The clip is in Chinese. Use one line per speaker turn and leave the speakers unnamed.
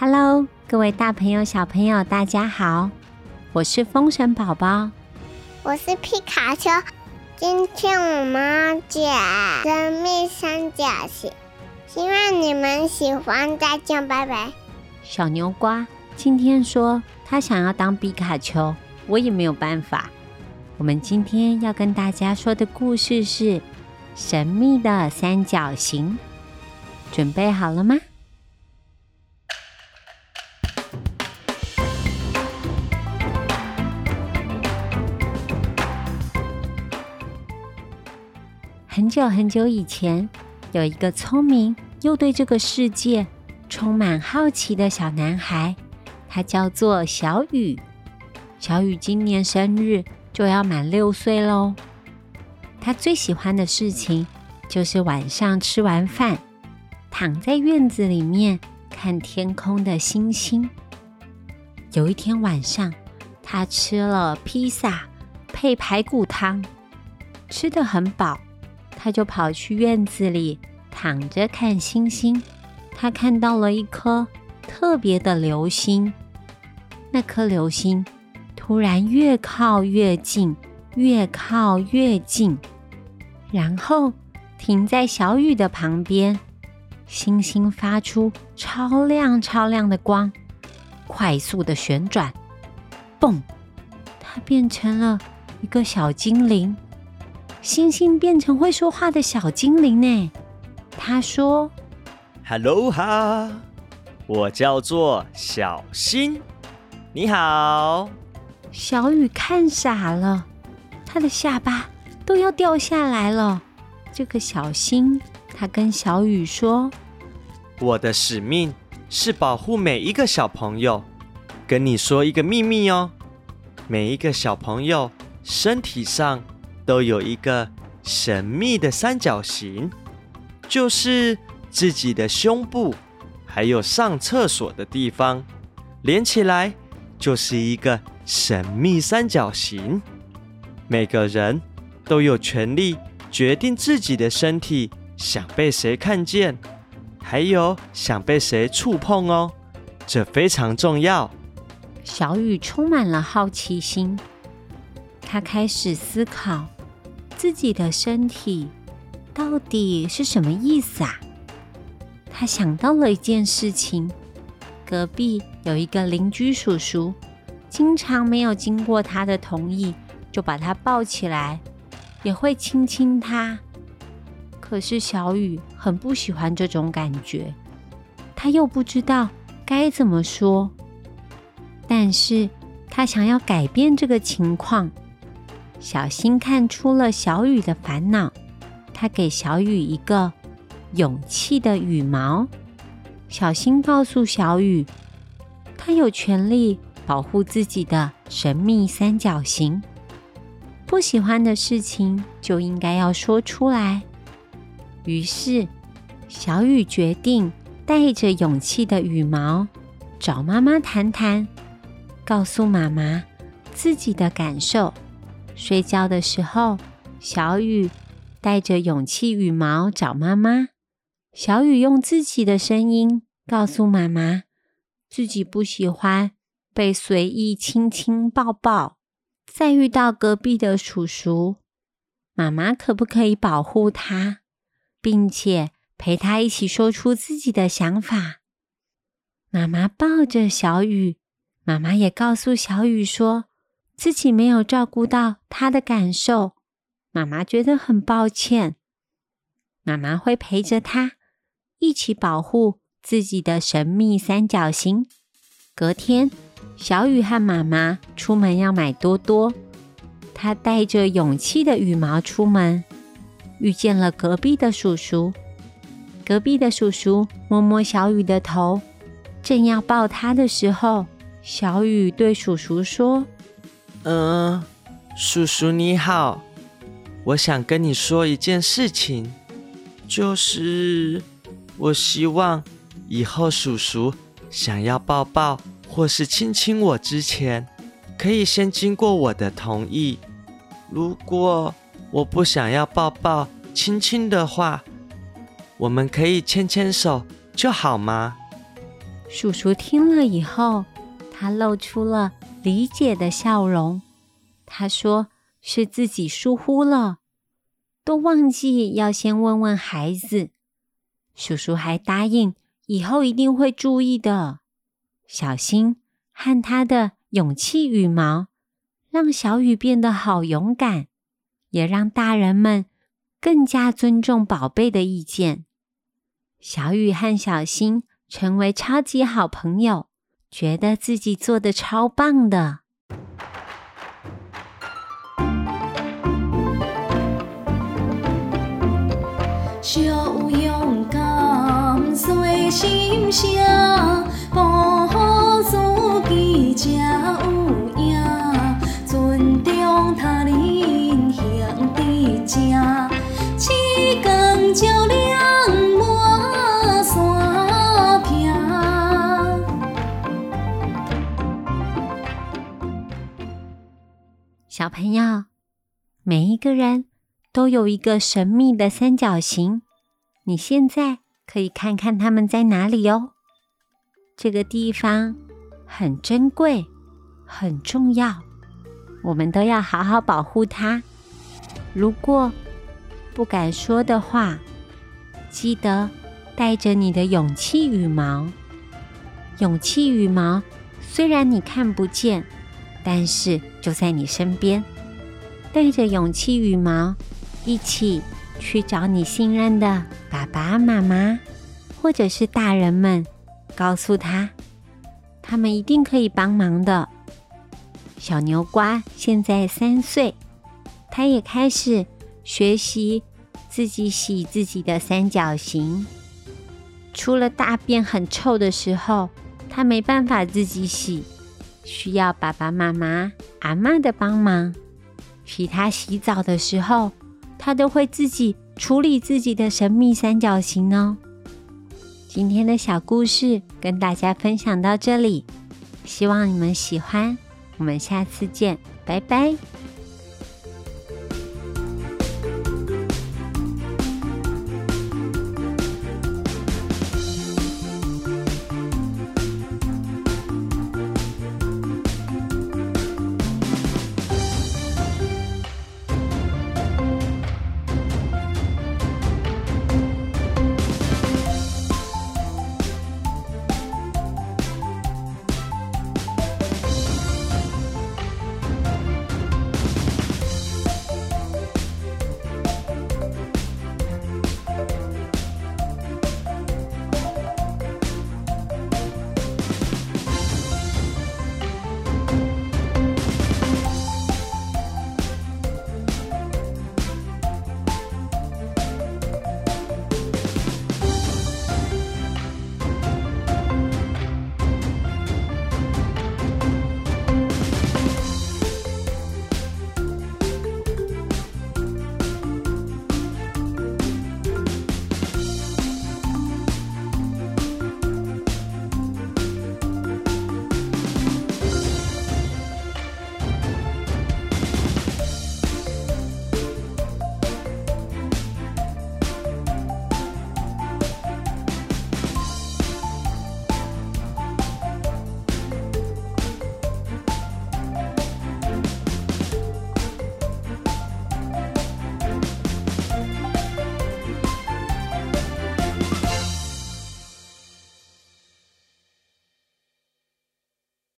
Hello，各位大朋友、小朋友，大家好！我是风神宝宝，
我是皮卡丘。今天我们要讲神秘三角形，希望你们喜欢。再见，拜拜。
小牛瓜今天说他想要当皮卡丘，我也没有办法。我们今天要跟大家说的故事是神秘的三角形，准备好了吗？很久很久以前，有一个聪明又对这个世界充满好奇的小男孩，他叫做小雨。小雨今年生日就要满六岁喽。他最喜欢的事情就是晚上吃完饭，躺在院子里面看天空的星星。有一天晚上，他吃了披萨配排骨汤，吃的很饱。他就跑去院子里躺着看星星。他看到了一颗特别的流星，那颗流星突然越靠越近，越靠越近，然后停在小雨的旁边。星星发出超亮超亮的光，快速的旋转，嘣！它变成了一个小精灵。星星变成会说话的小精灵呢。他说
：“Hello 哈，我叫做小新，你好。”
小雨看傻了，他的下巴都要掉下来了。这个小新，他跟小雨说：“
我的使命是保护每一个小朋友。跟你说一个秘密哦，每一个小朋友身体上。”都有一个神秘的三角形，就是自己的胸部，还有上厕所的地方，连起来就是一个神秘三角形。每个人都有权利决定自己的身体想被谁看见，还有想被谁触碰哦，这非常重要。
小雨充满了好奇心，他开始思考。自己的身体到底是什么意思啊？他想到了一件事情：隔壁有一个邻居叔叔，经常没有经过他的同意就把他抱起来，也会亲亲他。可是小雨很不喜欢这种感觉，他又不知道该怎么说，但是他想要改变这个情况。小新看出了小雨的烦恼，他给小雨一个勇气的羽毛。小新告诉小雨，他有权利保护自己的神秘三角形，不喜欢的事情就应该要说出来。于是，小雨决定带着勇气的羽毛找妈妈谈谈，告诉妈妈自己的感受。睡觉的时候，小雨带着勇气羽毛找妈妈。小雨用自己的声音告诉妈妈，自己不喜欢被随意亲亲抱抱。再遇到隔壁的叔叔，妈妈可不可以保护他，并且陪他一起说出自己的想法？妈妈抱着小雨，妈妈也告诉小雨说。自己没有照顾到他的感受，妈妈觉得很抱歉。妈妈会陪着他一起保护自己的神秘三角形。隔天，小雨和妈妈出门要买多多，他带着勇气的羽毛出门，遇见了隔壁的叔叔。隔壁的叔叔摸摸小雨的头，正要抱他的时候，小雨对叔叔说。
嗯，叔叔你好，我想跟你说一件事情，就是我希望以后叔叔想要抱抱或是亲亲我之前，可以先经过我的同意。如果我不想要抱抱亲亲的话，我们可以牵牵手就好吗？
叔叔听了以后，他露出了理解的笑容。他说：“是自己疏忽了，都忘记要先问问孩子。”叔叔还答应以后一定会注意的。小新和他的勇气羽毛，让小雨变得好勇敢，也让大人们更加尊重宝贝的意见。小雨和小新成为超级好朋友，觉得自己做的超棒的。小勇敢随心声，保护自己才有小朋友，每一个人。都有一个神秘的三角形，你现在可以看看它们在哪里哦。这个地方很珍贵，很重要，我们都要好好保护它。如果不敢说的话，记得带着你的勇气羽毛。勇气羽毛虽然你看不见，但是就在你身边。带着勇气羽毛。一起去找你信任的爸爸妈妈，或者是大人们，告诉他，他们一定可以帮忙的。小牛瓜现在三岁，他也开始学习自己洗自己的三角形。出了大便很臭的时候，他没办法自己洗，需要爸爸妈妈、阿妈的帮忙。其他洗澡的时候。他都会自己处理自己的神秘三角形哦。今天的小故事跟大家分享到这里，希望你们喜欢。我们下次见，拜拜。